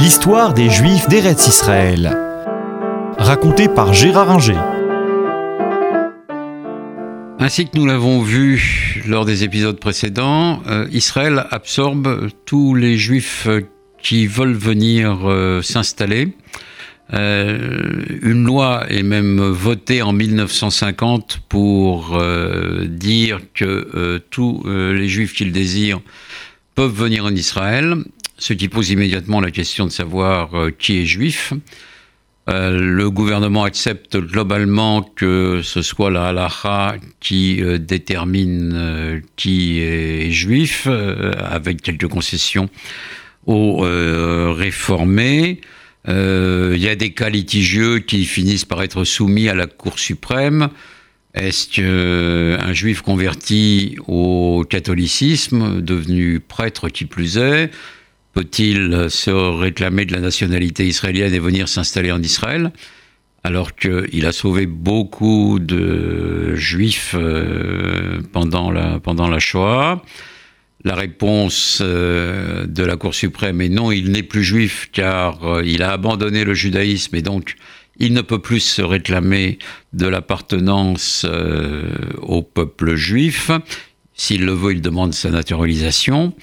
L'histoire des Juifs d'Eretz Israël. Racontée par Gérard Inger. Ainsi que nous l'avons vu lors des épisodes précédents, euh, Israël absorbe tous les Juifs qui veulent venir euh, s'installer. Euh, une loi est même votée en 1950 pour dire que tous les Juifs qui le désirent peuvent venir en Israël ce qui pose immédiatement la question de savoir euh, qui est juif. Euh, le gouvernement accepte globalement que ce soit la halacha qui euh, détermine qui est juif, avec quelques concessions aux réformés. Il y a des cas litigieux qui finissent par être soumis à la Cour suprême. Est-ce qu'un juif converti au catholicisme, devenu prêtre qui plus est, peut-il se réclamer de la nationalité israélienne et venir s'installer en Israël alors qu'il a sauvé beaucoup de juifs euh, pendant la, Shoah? La réponse euh, de la Cour suprême est non, il n'est plus juif car euh, il a abandonné le judaïsme et donc il ne peut plus se réclamer de l'appartenance au peuple juif. S'il le veut, il demande sa naturalisation.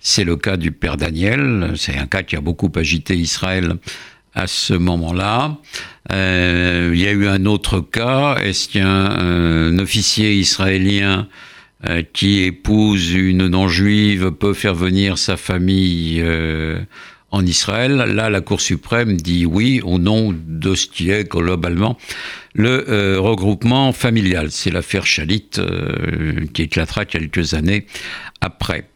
C'est le cas du père Daniel. C'est un cas qui a beaucoup agité Israël à ce moment-là. Euh, il y a eu un autre cas. Est-ce qu'un officier israélien euh, qui épouse une non-juive peut faire venir sa famille euh, en Israël. Là, la Cour suprême dit oui au nom de ce qui est globalement le euh, regroupement familial. C'est l'affaire Chalit euh, qui éclatera quelques années après.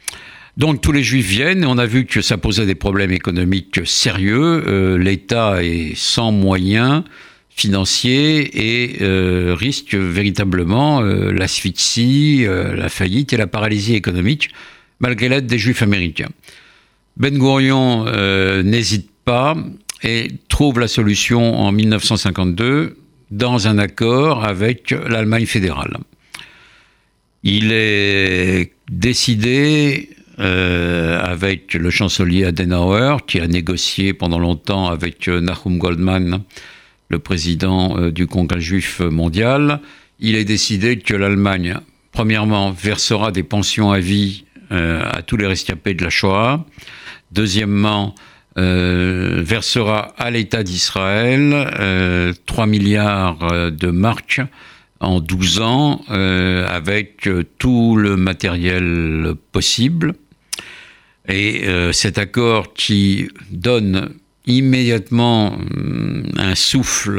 Donc tous les juifs viennent on a vu que ça posait des problèmes économiques sérieux. Euh, L'État est sans moyens financiers et risque véritablement l'asphyxie, la faillite et la paralysie économique malgré l'aide des juifs américains. Ben Gurion euh, n'hésite pas et trouve la solution en 1952 dans un accord avec l'Allemagne fédérale. Il est décidé euh, avec le chancelier Adenauer, qui a négocié pendant longtemps avec Nahum Goldman, le président euh, du Congrès juif mondial, il est décidé que l'Allemagne, premièrement, versera des pensions à vie à tous les rescapés de la Shoah, Deuxièmement, euh, versera à l'État d'Israël 3 euh, milliards euh, de marques en 12 ans avec tout le matériel possible. Et cet accord qui donne immédiatement un souffle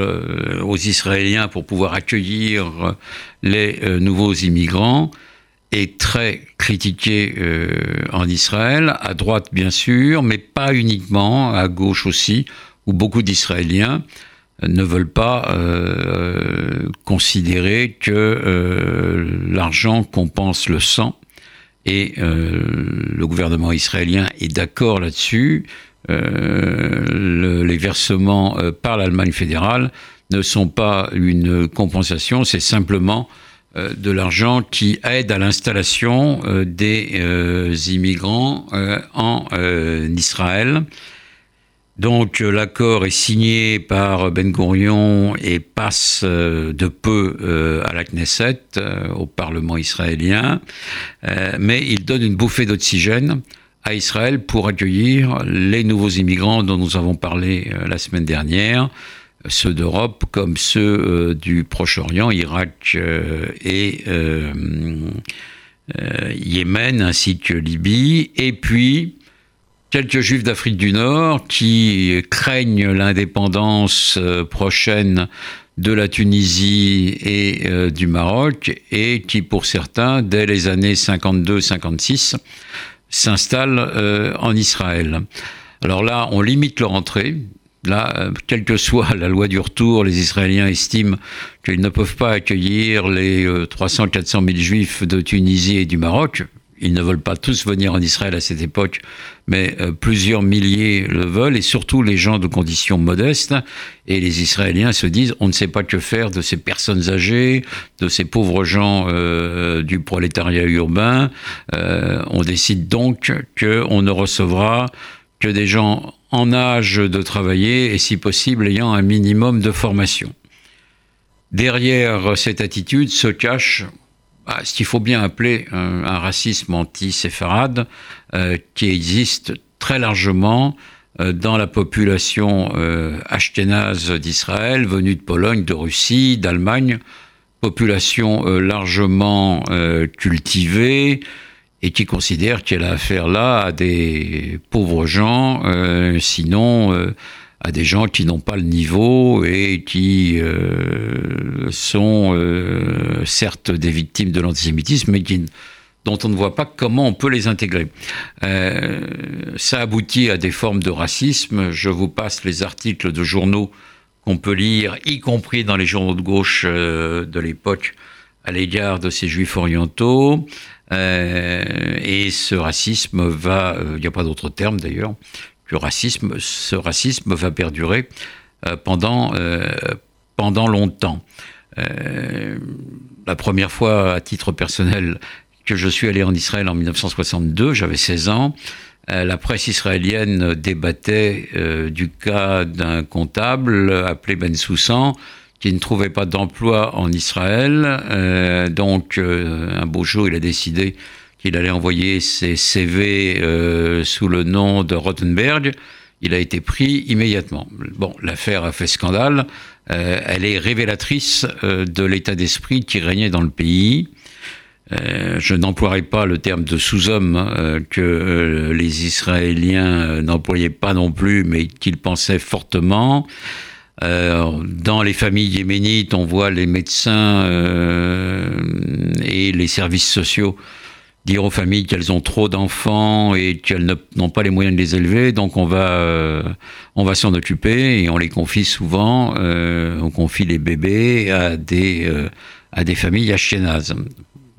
aux Israéliens pour pouvoir accueillir les nouveaux immigrants est très critiqué euh, en Israël, à droite bien sûr, mais pas uniquement, à gauche aussi, où beaucoup d'Israéliens ne veulent pas euh, considérer que euh, l'argent compense le sang. Et le gouvernement israélien est d'accord là-dessus. Le, les versements par l'Allemagne fédérale ne sont pas une compensation, c'est simplement euh, de l'argent qui aide à l'installation euh, des euh, immigrants en Israël. Donc l'accord est signé par Ben Gurion et passe de peu à la Knesset, au Parlement israélien, mais il donne une bouffée d'oxygène à Israël pour accueillir les nouveaux immigrants dont nous avons parlé la semaine dernière, ceux d'Europe comme ceux euh, du Proche-Orient, Irak euh, et euh, Yémen ainsi que Libye, et puis quelques juifs d'Afrique du Nord qui craignent l'indépendance prochaine de la Tunisie et du Maroc et qui pour certains, dès les années 52-56, s'installent en Israël. Alors là, on limite leur entrée, Là, euh, quelle que soit la loi du retour, les Israéliens estiment qu'ils ne peuvent pas accueillir les 300-400 euh, 000 juifs de Tunisie et du Maroc. Ils ne veulent pas tous venir en Israël à cette époque, mais euh, plusieurs milliers le veulent, et surtout les gens de conditions modestes. Et les Israéliens se disent, on ne sait pas que faire de ces personnes âgées, de ces pauvres gens du prolétariat urbain. on décide donc qu'on ne recevra que des gens en âge de travailler et si possible ayant un minimum de formation. Derrière cette attitude se cache bah, ce qu'il faut bien appeler un, racisme anti-séfarade euh, qui existe très largement euh, dans la population euh, d'Israël, venue de Pologne, de Russie, d'Allemagne, population largement cultivée, et qui considère qu'elle a affaire là à des pauvres gens, euh, sinon euh, à des gens qui n'ont pas le niveau et qui euh, sont certes des victimes de l'antisémitisme, mais qui, dont on ne voit pas comment on peut les intégrer. ça aboutit à des formes de racisme. Je vous passe les articles de journaux qu'on peut lire, y compris dans les journaux de gauche de l'époque, à l'égard de ces juifs orientaux. Euh, et ce racisme va, il euh, n'y a pas d'autre terme d'ailleurs, que racisme, ce racisme va perdurer euh, pendant, pendant longtemps. la première fois, à titre personnel, que je suis allé en Israël en 1962, j'avais 16 ans. la presse israélienne débattait du cas d'un comptable appelé Ben Soussan, qui ne trouvait pas d'emploi en Israël. Euh, donc, euh, un beau jour, il a décidé qu'il allait envoyer ses CV euh, sous le nom de Rottenberg. Il a été pris immédiatement. Bon, l'affaire a fait scandale. elle est révélatrice de l'état d'esprit qui régnait dans le pays. je n'emploierai pas le terme de sous-homme que les Israéliens n'employaient pas non plus, mais qu'ils pensaient fortement. Euh, dans les familles yéménites, on voit les médecins euh, et les services sociaux dire aux familles qu'elles ont trop d'enfants et qu'elles n'ont pas les moyens de les élever, donc on va, euh, on va s'en occuper et on les confie souvent, on confie les bébés à des, à des familles ashkénazes.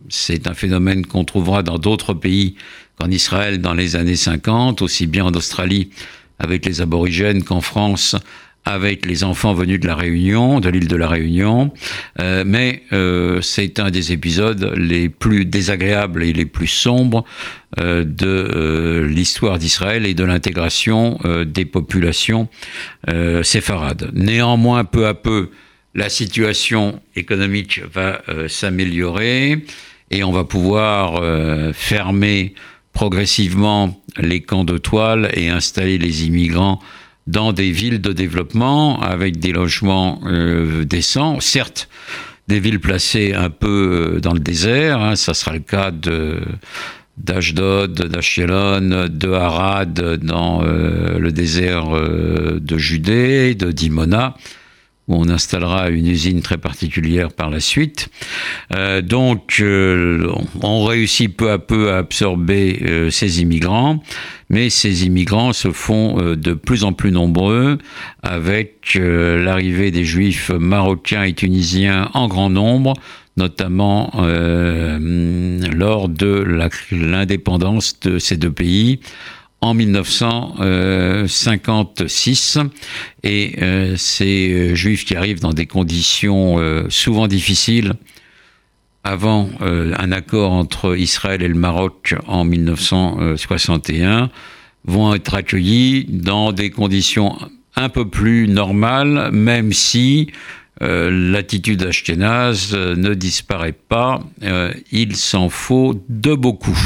C'est un phénomène qu'on trouvera dans d'autres pays qu'en Israël dans les années 50, aussi bien en Australie avec les aborigènes qu'en France avec les enfants venus de la Réunion, de l'île de la Réunion, euh, mais euh, c'est un des épisodes les plus désagréables et les plus sombres euh, de l'histoire d'Israël et de l'intégration des populations séfarades. Néanmoins, peu à peu, la situation économique va s'améliorer et on va pouvoir fermer progressivement les camps de toile et installer les immigrants dans des villes de développement avec des logements euh, décents. Certes, des villes placées un peu euh, dans le désert, hein, ça sera le cas de d'Ashdod, d'Ashkelon, de Harad dans euh, le désert de Judée, de Dimona où on installera une usine très particulière par la suite. Euh, donc, euh, on réussit peu à peu à absorber euh, ces immigrants, mais ces immigrants se font de plus en plus nombreux avec l'arrivée des juifs marocains et tunisiens en grand nombre, notamment lors de l'indépendance de ces deux pays en 1956 et euh, ces euh, juifs qui arrivent dans des conditions euh, souvent difficiles avant un accord entre Israël et le Maroc en 1961 vont être accueillis dans des conditions un peu plus normales, même si l'attitude ashkénaze ne disparaît pas. il s'en faut de beaucoup.